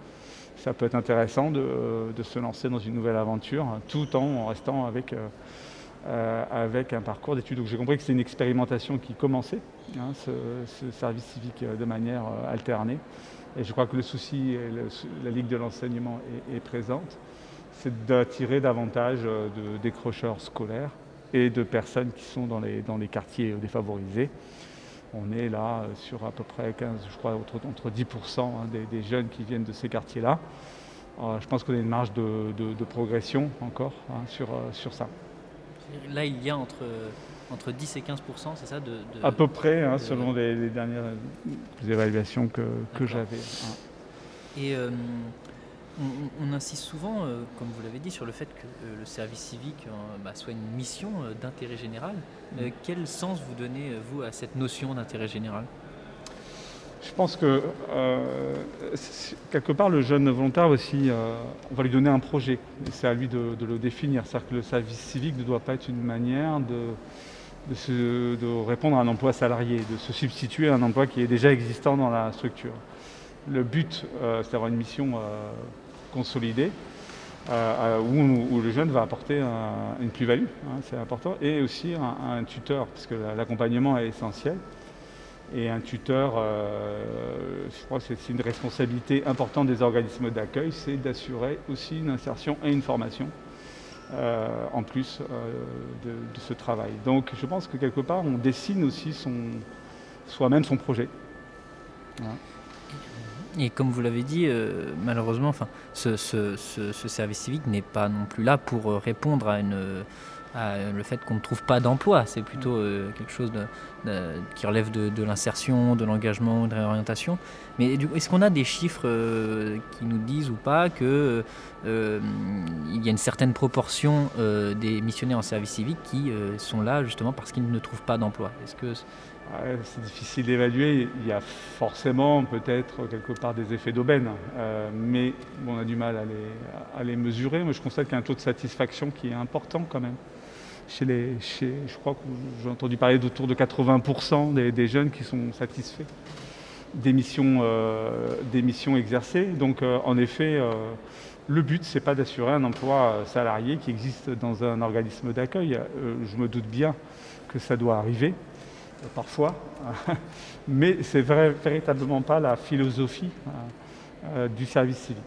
Ça peut être intéressant de, se lancer dans une nouvelle aventure tout en restant avec, euh, euh, avec un parcours d'études. Donc j'ai compris que c'est une expérimentation qui commençait, hein, ce, ce service civique euh, de manière alternée. Et je crois que le souci, la Ligue de l'enseignement est, présente, c'est d'attirer davantage de décrocheurs scolaires et de personnes qui sont dans les, quartiers défavorisés. On est là euh, sur à peu près 15, je crois, entre, entre 10% hein, des, des jeunes qui viennent de ces quartiers-là. Euh, je pense qu'on a une marge de, de- de progression encore hein, sur, euh, sur ça. Là, il y a entre, entre 10 et 15% c'est ça de, de- À peu près, hein, de- selon les, les dernières évaluations que, j'avais. hein. Et euh, on, insiste souvent, euh, comme vous l'avez dit, sur le fait que euh, le service civique euh, bah, soit une mission d'intérêt général. Mm. quel sens vous donnez, vous, à cette notion d'intérêt général? Je pense que quelque part, le jeune volontaire aussi, on va lui donner un projet. Et c'est à lui de, de le définir. C'est-à-dire que le service civique ne doit pas être une manière de, de, se- de répondre à un emploi salarié, de se substituer à un emploi qui est déjà existant dans la structure. Le but, euh, c'est d'avoir une mission euh, consolidée. euh, où, le jeune va apporter un- une plus-value, hein, c'est important, et aussi un, tuteur, parce que la- l'accompagnement est essentiel. Et un tuteur, je crois que c'est une responsabilité importante des organismes d'accueil, c'est d'assurer aussi une insertion et une formation en plus de, de ce travail. Donc je pense que quelque part, on dessine aussi soi-même son projet. Voilà. Et comme vous l'avez dit, euh, malheureusement, enfin, ce, ce- ce- ce service civique n'est pas non plus là pour euh, répondre à, une, à le fait qu'on ne trouve pas d'emploi. C'est plutôt euh, quelque chose de- de- qui relève de, l'insertion, de l'engagement, de réorientation. Mais est-ce qu'on a des chiffres euh, qui nous disent ou pas que il y a une certaine proportion des missionnaires en service civique qui sont là justement parce qu'ils ne trouvent pas d'emploi? Est-ce que Ouais, c'est difficile d'évaluer. Il y a forcément peut-être quelque part des effets d'aubaine, euh, mais on a du mal à les, mesurer. Je constate qu'il y a un taux de satisfaction qui est important quand même. Chez les, je crois que j'ai entendu parler d'autour de 80% des, jeunes qui sont satisfaits des missions, euh, exercées. Donc, euh, en effet, le but, c'est pas d'assurer un emploi salarié qui existe dans un organisme d'accueil. Je me doute bien que ça doit arriver parfois, mais c'est vrai, véritablement pas la philosophie euh, euh, du service civique.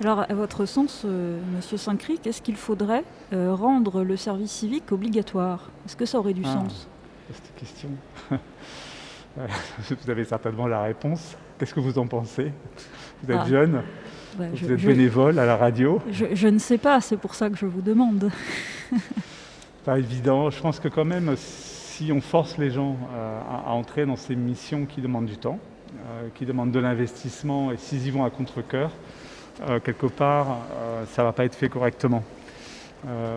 Alors, à votre sens, euh, Monsieur Saint-Cric, est-ce qu'il faudrait euh, rendre le service civique obligatoire? Est-ce que ça aurait du Ah. sens? Cette question, vous avez certainement la réponse. Qu'est-ce que vous en pensez? Vous êtes Ah. jeune, vous je, êtes je- bénévole à la radio. je- je ne sais pas, c'est pour ça que je vous demande. Pas évident. Je pense que quand même, si on force les gens euh, à, entrer dans ces missions qui demandent du temps, euh, qui demandent de l'investissement, et s'ils y vont à contre-coeur, euh, quelque part, ça ne va pas être fait correctement.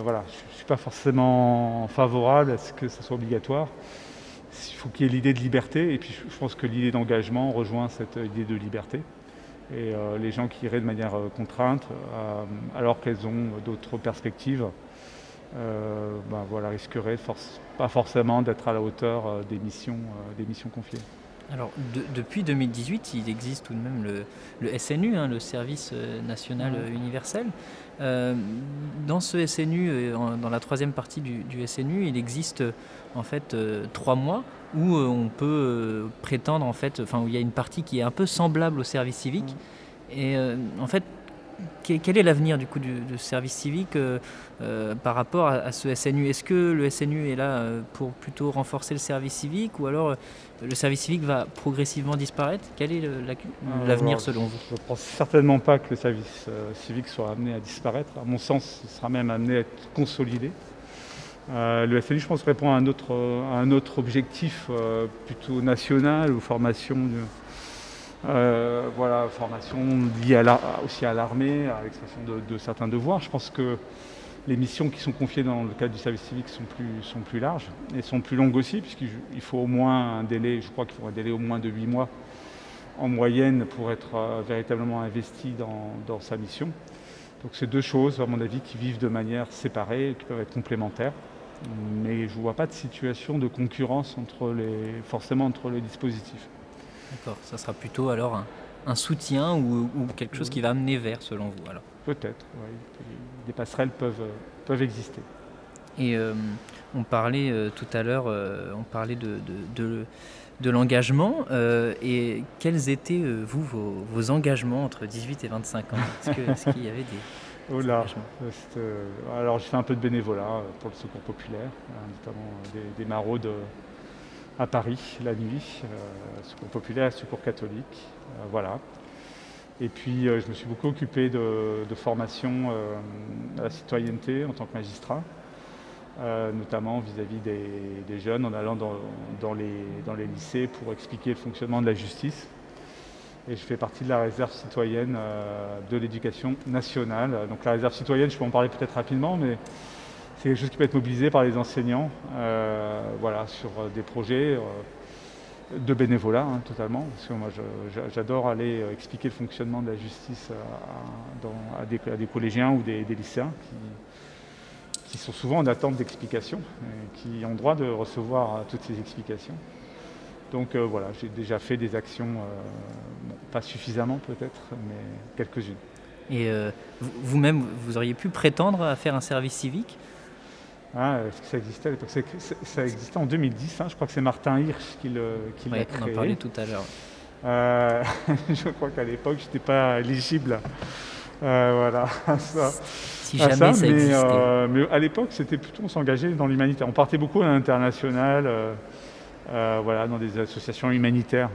Voilà, je ne suis pas forcément favorable à ce que ce soit obligatoire. Il faut qu'il y ait l'idée de liberté, et puis je pense que l'idée d'engagement rejoint cette idée de liberté. Et les gens qui iraient de manière contrainte, alors qu'elles ont d'autres perspectives, euh, ben voilà, risqueraient force- pas forcément d'être à la hauteur euh, des, missions, euh, des missions confiées. Alors, de- depuis 2018, il existe tout de même le, le SNU, hein, le Service National Universel. Euh, dans ce SNU, dans la troisième partie du, du SNU, il existe en fait euh, trois mois où on peut prétendre, en fait, enfin, où il y a une partie qui est un peu semblable au service civique. Et en fait, quel est l'avenir du coup du, du service civique euh, euh, par rapport à, à ce SNU Est-ce que le SNU est là euh, pour plutôt renforcer le service civique ou alors le service civique va progressivement disparaître? Quel est la- l'avenir selon vous Je ne pense certainement pas que le service euh, civique soit amené à disparaître. À mon sens, il sera même amené à être consolidé. Euh, le SNU, je pense, répond à un autre, à un autre objectif plutôt national ou formation, de, euh, voilà, formation liée aussi à l'armée, à l'expression de, certains devoirs. Je pense que les missions qui sont confiées dans le cadre du service civique sont plus, larges et sont plus longues aussi, puisqu'il il faut au moins un délai, je crois qu'il faut un délai au moins de 8 mois en moyenne pour être euh, véritablement investi dans, sa mission. Donc c'est deux choses, à mon avis, qui vivent de manière séparée, qui peuvent être complémentaires. Mais je ne vois pas de situation de concurrence forcément entre les dispositifs. D'accord, ça sera plutôt alors un, un soutien ou, ou quelque chose qui va amener vers selon vous alors? Peut-être, oui. Des passerelles peuvent, euh, peuvent exister. Et euh, on parlait euh, tout à l'heure, euh, on parlait de, de, de- de l'engagement. et quels étaient, vous, vos, vos engagements entre 18 et 25 ans? Est-ce qu'il y avait des... Oh là, alors j'ai fait un peu de bénévolat pour le secours populaire, euh, notamment des, des maraudes à Paris la nuit, euh, secours populaire secours catholique, euh, voilà. Et puis euh, je me suis beaucoup occupé de, formation à la citoyenneté en tant que magistrat, notamment vis-à-vis des, jeunes en allant dans, les, lycées pour expliquer le fonctionnement de la justice. Et je fais partie de la réserve citoyenne de l'éducation nationale. Donc la réserve citoyenne, je peux en parler peut-être rapidement, mais c'est quelque chose qui peut être mobilisé par les enseignants euh, voilà, sur euh, des projets euh, de bénévolat hein, totalement. Parce que moi j'adore aller expliquer le fonctionnement de la justice à, des, collégiens ou des, lycéens qui, sont souvent en attente d'explications, et qui ont droit de recevoir toutes ces explications. Donc voilà, j'ai déjà fait des actions, pas suffisamment peut-être, mais quelques-unes. Et vous- vous-même, vous auriez pu prétendre à faire un service civique? Ah, que ça existait à l'époque? Ça existait en 2010, hein, je crois que c'est Martin Hirsch qui l'a Ouais, On en créé. parlait tout à l'heure. Euh, je crois qu'à l'époque, je n'étais pas éligible. Euh, voilà, à ça. Si à jamais ça, ça, mais, existait. euh, mais à l'époque, c'était plutôt on s'engageait dans l'humanitaire. On partait beaucoup à l'international, voilà, dans des associations humanitaires.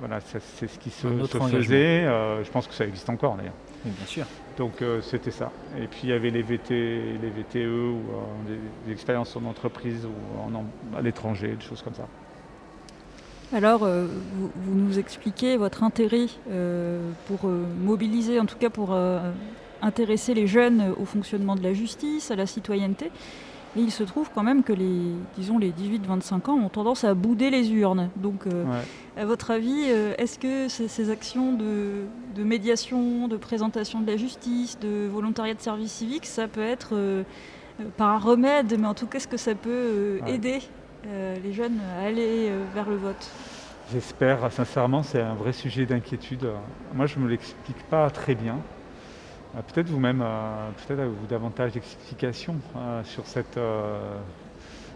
Voilà, ça, c'est ce qui se, se faisait. Je pense que ça existe encore d'ailleurs. Oui, bien sûr. Donc euh, c'était ça. Et puis il y avait les, VT, les VTE ou euh, des, des expériences en entreprise ou en, à l'étranger, des choses comme ça. Alors, euh, vous, vous nous expliquez votre intérêt euh, pour euh, mobiliser, en tout cas pour euh, intéresser les jeunes au fonctionnement de la justice, à la citoyenneté. Et il se trouve quand même que les, disons, les 18-25 ans ont tendance à bouder les urnes. Donc, euh, Ouais. à votre avis, euh, est-ce que ces, ces actions de, de médiation, de présentation de la justice, de volontariat de service civique, ça peut être euh, pas un remède, mais en tout cas, est-ce que ça peut Ouais. aider les jeunes à aller vers le vote? J'espère, sincèrement, c'est un vrai sujet d'inquiétude. Moi, je ne me l'explique pas très bien. Euh, Peut-être vous-même, euh, peut-être avez-vous davantage d'explications euh, sur cette euh,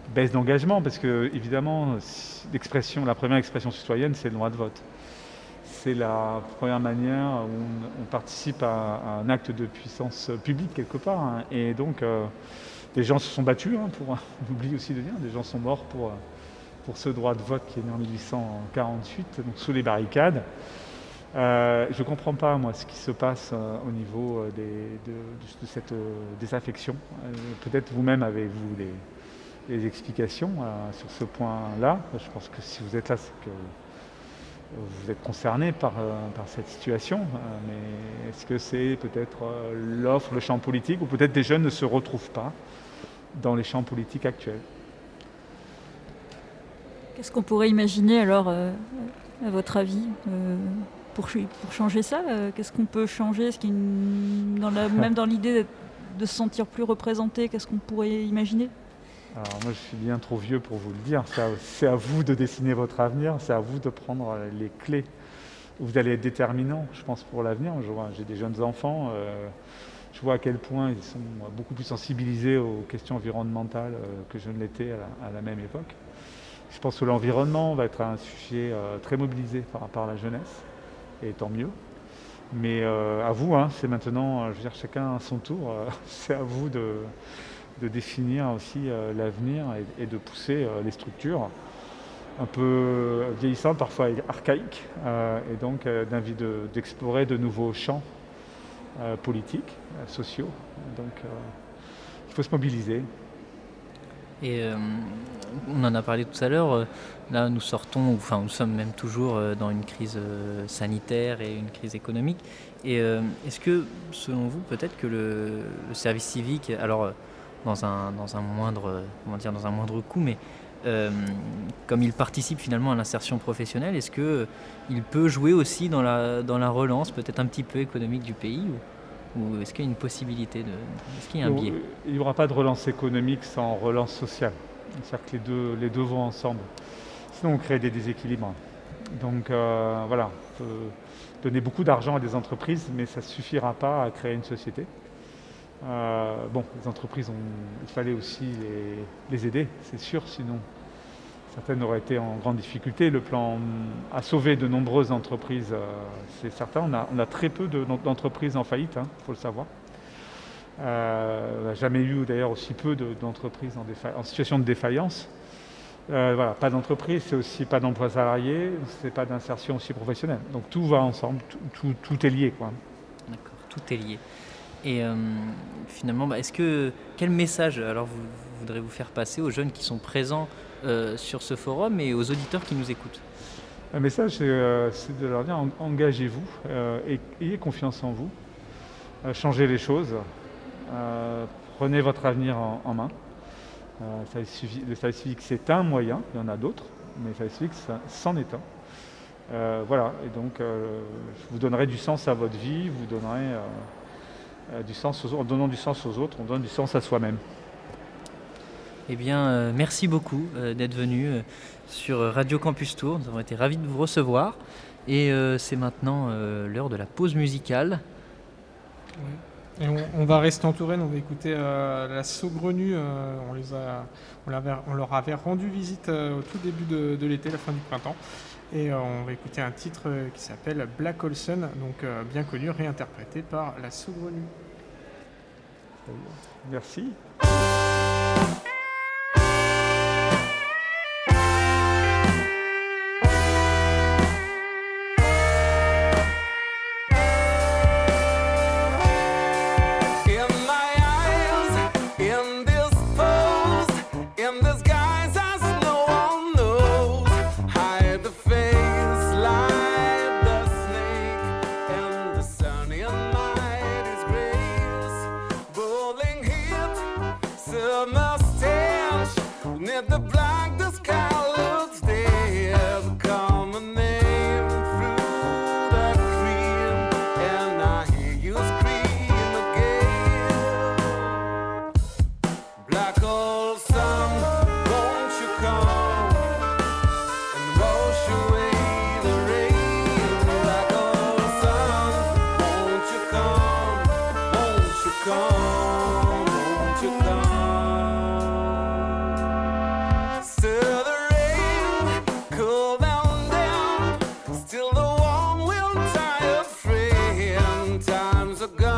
baisse d'engagement, parce que évidemment, si- l'expression, la première expression citoyenne, c'est le droit de vote. C'est la première manière où on, participe à, un acte de puissance publique quelque part. hein. Et donc, des gens se sont battus, hein, pour, on oublie aussi de dire, des gens sont morts pour, pour ce droit de vote qui est né en 1848, donc sous les barricades. Euh, je ne comprends pas, moi, ce qui se passe euh, au niveau euh, des- de, cette désaffection. Peut-être vous-même avez-vous des, explications sur ce point-là. Je pense que si vous êtes là, c'est que vous êtes concerné par, cette situation. Mais est-ce que c'est peut-être l'offre, le champ politique, ou peut-être des jeunes ne se retrouvent pas dans les champs politiques actuels? Qu'est-ce qu'on pourrait imaginer alors, à votre avis, pour, ch- pour changer ça euh, Qu'est-ce qu'on peut changer dans la- Même dans l'idée de se sentir plus représenté, qu'est-ce qu'on pourrait imaginer? Alors moi je suis bien trop vieux pour vous le dire, c'est à, vous de dessiner votre avenir, c'est à vous de prendre euh, les clés. Vous allez être déterminant, je pense, pour l'avenir. J'ai des jeunes enfants, euh, je vois à quel point ils sont beaucoup plus sensibilisés aux questions environnementales euh, que je ne l'étais à, la- à la même époque. Je pense que l'environnement va être un sujet euh, très mobilisé par rapport à la jeunesse, et tant mieux. Mais euh, à vous, hein, c'est maintenant, euh, je veux dire, chacun à son tour, euh, c'est à vous de, de définir aussi l'avenir et, de pousser les structures un peu vieillissantes, parfois archaïques, et donc d'invi- de- d'explorer de nouveaux champs politiques, sociaux. Donc il faut se mobiliser. Et on en a parlé tout à l'heure. euh, Là, nous sortons, enfin, nous sommes même toujours euh, dans une crise euh, sanitaire et une crise économique. Et est-ce que, selon vous, peut-être que le, le service civique, alors dans un, dans un moindre, comment dire, dans un moindre coût, mais euh, comme il participe finalement à l'insertion professionnelle, est-ce que il peut jouer aussi dans la, dans la relance, peut-être un petit peu économique du pays, ou, ou est-ce qu'il y a une possibilité de, est-ce qu'il y a un biais? Il n'y aura pas de relance économique sans relance sociale. C'est-à-dire que les deux, les deux vont ensemble. Sinon, on crée des déséquilibres. Donc euh, voilà, on peut donner beaucoup d'argent à des entreprises, mais ça ne suffira pas à créer une société. Euh, bon, les entreprises, il fallait aussi les, aider, c'est sûr, sinon certaines auraient été en grande difficulté. Le plan a sauvé de nombreuses entreprises, euh, c'est certain. On a, très peu de- d'entreprises en faillite, il faut le savoir. Euh, on n'a jamais eu d'ailleurs aussi peu de- d'entreprises en, défa- en situation de défaillance. Euh, voilà, pas d'entreprise, c'est aussi pas d'emploi salarié, c'est pas d'insertion aussi professionnelle. Donc tout va ensemble, tout, tout- tout est lié. D'accord, tout est lié. Et euh, finalement, bah, est-ce que quel message alors vous, vous voudrez vous faire passer aux jeunes qui sont présents euh, sur ce forum et aux auditeurs qui nous écoutent? Le message, c'est de leur dire en- engagez-vous, et ayez confiance en vous, changez les choses, prenez votre avenir en, en main. Euh, ça suffit- le service civique, c'est un moyen, il y en a d'autres, mais le service civique, c'en est un. Euh, voilà, et donc euh, vous donnerez du sens à votre vie, vous donnerez euh, euh, du sens aux autres. En donnant du sens aux autres, on donne du sens à soi-même. Eh bien, euh, merci beaucoup euh, d'être venu euh, sur Radio Campus Tour. Nous avons été ravis de vous recevoir. Et euh, c'est maintenant euh, l'heure de la pause musicale. On, va rester en Touraine, on va écouter euh, la Saugrenue. euh, on, leur avait rendu visite euh, au tout début de, l'été, la fin du printemps. Et on va écouter un titre qui s'appelle Black Olson, donc bien connu, réinterprété par la Saugrenue. Merci. a gun.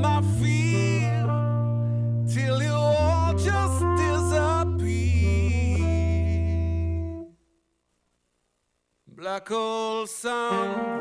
My fear, till you all just disappear. Black old sun,